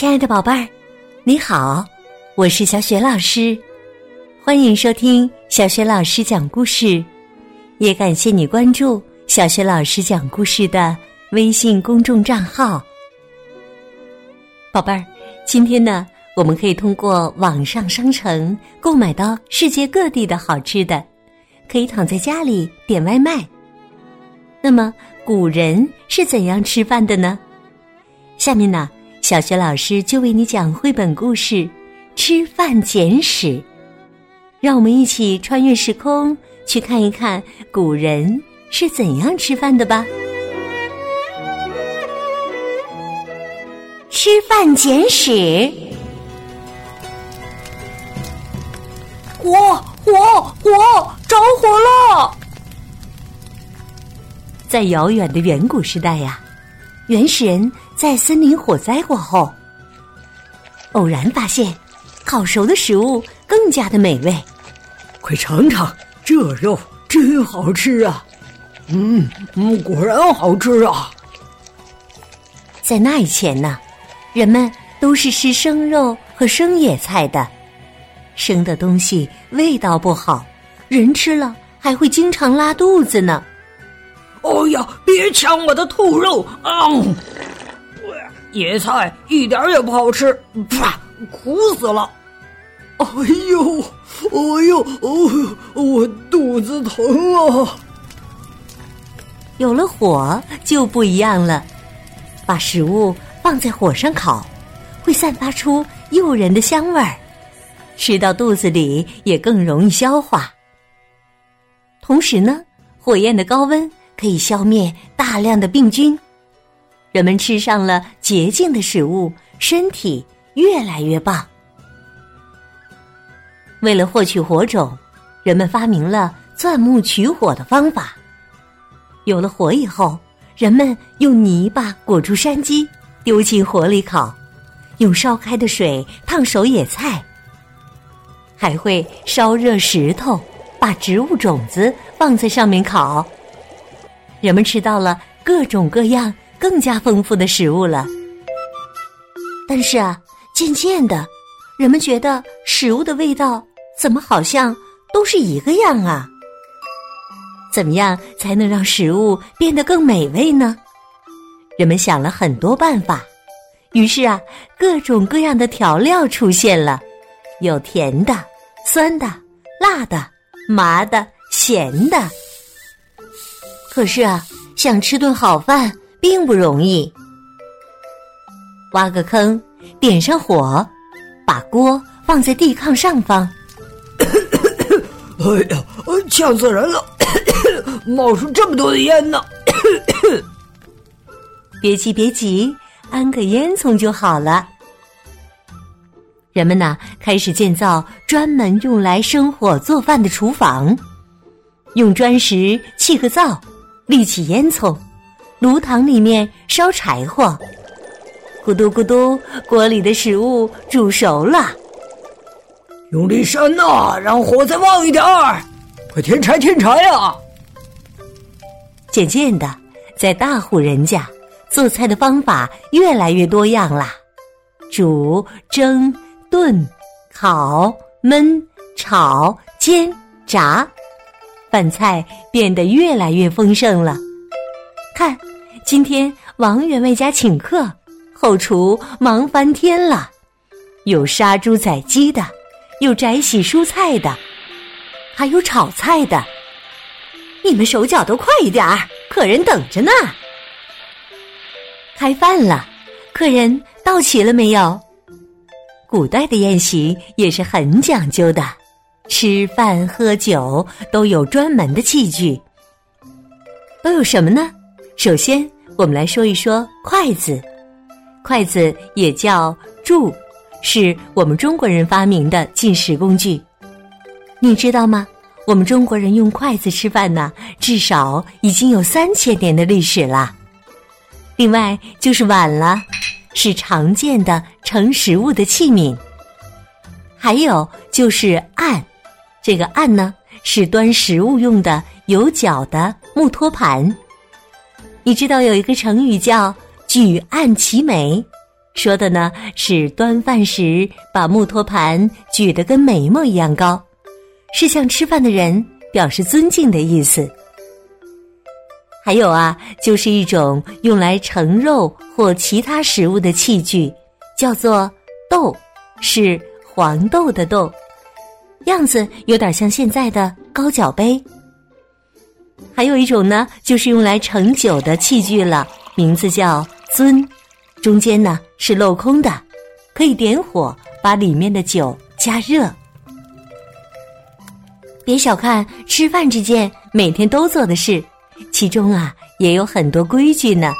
亲爱的宝贝儿，你好，我是小雪老师，欢迎收听小雪老师讲故事，也感谢你关注小雪老师讲故事的微信公众账号。宝贝儿，今天呢，我们可以通过网上商城购买到世界各地的好吃的，可以躺在家里点外卖。那么，古人是怎样吃饭的呢？下面呢？小学老师就为你讲绘本故事《吃饭简史》，让我们一起穿越时空，去看一看古人是怎样吃饭的吧。吃饭简史，火火火，着火了！在遥远的远古时代呀，原始人。在森林火灾过后，偶然发现烤熟的食物更加的美味。快尝尝，这肉真好吃啊！嗯嗯，果然好吃啊！在那以前呢，人们都是吃生肉和生野菜的，生的东西味道不好，人吃了还会经常拉肚子呢。哦呀，别抢我的兔肉啊！野菜一点也不好吃，啪，苦死了！哎呦，哎呦，哦，我肚子疼啊！有了火就不一样了，把食物放在火上烤，会散发出诱人的香味儿，吃到肚子里也更容易消化。同时呢，火焰的高温可以消灭大量的病菌。人们吃上了洁净的食物，身体越来越棒。为了获取火种，人们发明了钻木取火的方法。有了火以后，人们用泥巴裹住山鸡，丢进火里烤；用烧开的水烫熟野菜，还会烧热石头，把植物种子放在上面烤。人们吃到了各种各样。更加丰富的食物了，但是啊，渐渐的，人们觉得食物的味道怎么好像都是一个样啊？怎么样才能让食物变得更美味呢？人们想了很多办法，于是啊，各种各样的调料出现了，有甜的、酸的、辣的、麻的、咸的。可是啊，想吃顿好饭。并不容易。挖个坑，点上火，把锅放在地炕上方。哎呀，呛死人了！冒出这么多的烟呢！别急，别急，安个烟囱就好了。人们呢，开始建造专门用来生火做饭的厨房，用砖石砌个灶，立起烟囱。炉膛里面烧柴火，咕嘟咕嘟，锅里的食物煮熟了。用力扇呐，让火再旺一点儿！快添柴添柴啊！渐渐的，在大户人家做菜的方法越来越多样啦，煮、蒸、炖、烤、焖、炒、煎、炸，饭菜变得越来越丰盛了。看。今天王员外家请客，后厨忙翻天了，有杀猪宰鸡的，有摘洗蔬菜的，还有炒菜的。你们手脚都快一点儿，客人等着呢。开饭了，客人到齐了没有？古代的宴席也是很讲究的，吃饭喝酒都有专门的器具，都有什么呢？首先。我们来说一说筷子，筷子也叫箸，是我们中国人发明的进食工具。你知道吗？我们中国人用筷子吃饭呢，至少已经有三千年的历史了。另外就是碗了，是常见的盛食物的器皿。还有就是案，这个案呢是端食物用的有脚的木托盘。你知道有一个成语叫“举案齐眉”，说的呢是端饭时把木托盘举得跟眉毛一样高，是向吃饭的人表示尊敬的意思。还有啊，就是一种用来盛肉或其他食物的器具，叫做豆，是黄豆的豆，样子有点像现在的高脚杯。还有一种呢，就是用来盛酒的器具了，名字叫樽，中间呢是镂空的，可以点火把里面的酒加热。别小看吃饭这件每天都做的事。其中啊，也有很多规矩呢。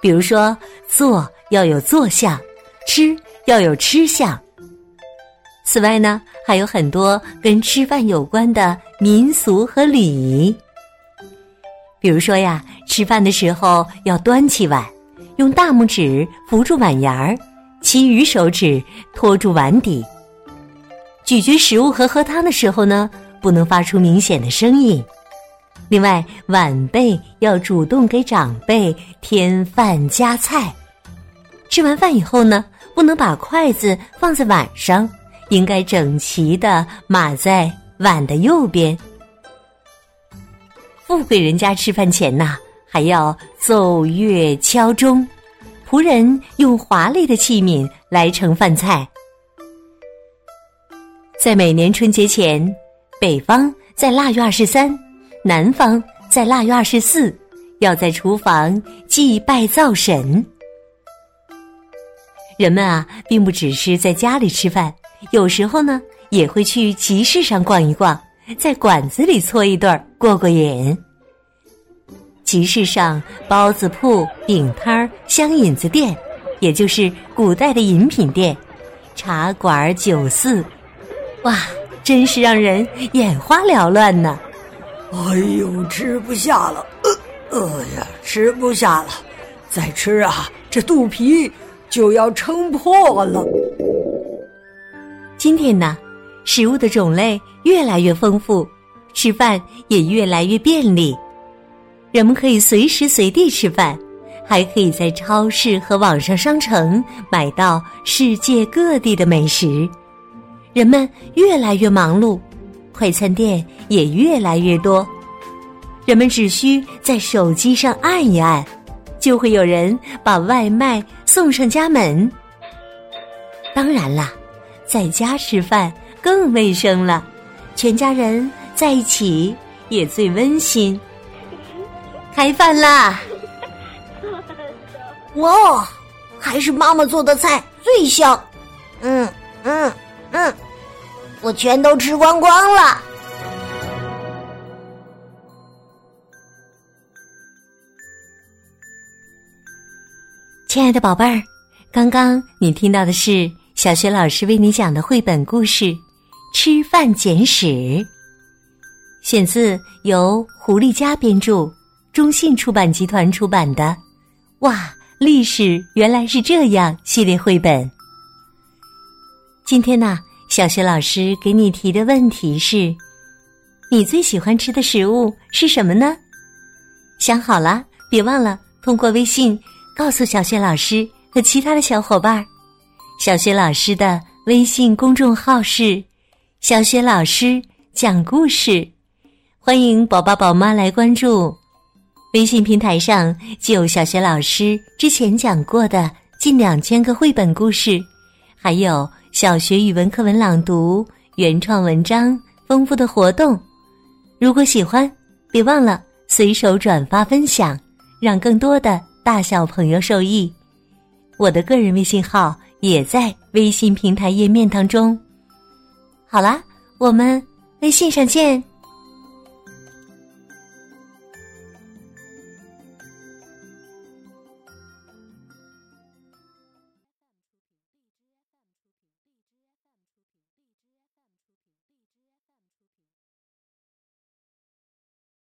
比如说，坐要有坐相，吃要有吃相。此外呢，还有很多跟吃饭有关的民俗和礼仪。比如说呀，吃饭的时候要端起碗，用大拇指扶住碗沿儿，其余手指托住碗底。咀嚼食物和喝汤的时候呢，不能发出明显的声音。另外，晚辈要主动给长辈添饭加菜。吃完饭以后呢，不能把筷子放在碗上，应该整齐的码在碗的右边。富贵人家吃饭前呐，还要奏乐敲钟，仆人用华丽的器皿来盛饭菜。在每年春节前，北方在腊月二十三。南方在腊月二十四，要在厨房祭拜灶神。人们啊，并不只是在家里吃饭，有时候呢，也会去集市上逛一逛，在馆子里搓一顿过过瘾。集市上，包子铺、饼摊儿、香引子店，也就是古代的饮品店、茶馆、酒肆，哇，真是让人眼花缭乱呢。哎呦，吃不下了！呃，哎呀，吃不下了！再吃啊，这肚皮就要撑破了。今天呢，食物的种类越来越丰富，吃饭也越来越便利。人们可以随时随地吃饭，还可以在超市和网上商城买到世界各地的美食。人们越来越忙碌。快餐店也越来越多，人们只需在手机上按一按，就会有人把外卖送上家门。当然啦，在家吃饭更卫生了，全家人在一起也最温馨。开饭啦！哇，还是妈妈做的菜最香。嗯嗯嗯。我全都吃光光了，亲爱的宝贝儿，刚刚你听到的是小学老师为你讲的绘本故事《吃饭简史》，选自由胡丽佳编著，中信出版集团出版的《哇，历史原来是这样》系列绘本。今天呢？小学老师给你提的问题是：你最喜欢吃的食物是什么呢？想好了，别忘了通过微信告诉小学老师和其他的小伙伴儿。小学老师的微信公众号是“小学老师讲故事”，欢迎宝宝宝妈来关注。微信平台上就有小学老师之前讲过的近两千个绘本故事，还有。小学语文课文朗读、原创文章、丰富的活动，如果喜欢，别忘了随手转发分享，让更多的大小朋友受益。我的个人微信号也在微信平台页面当中。好啦，我们微信上见。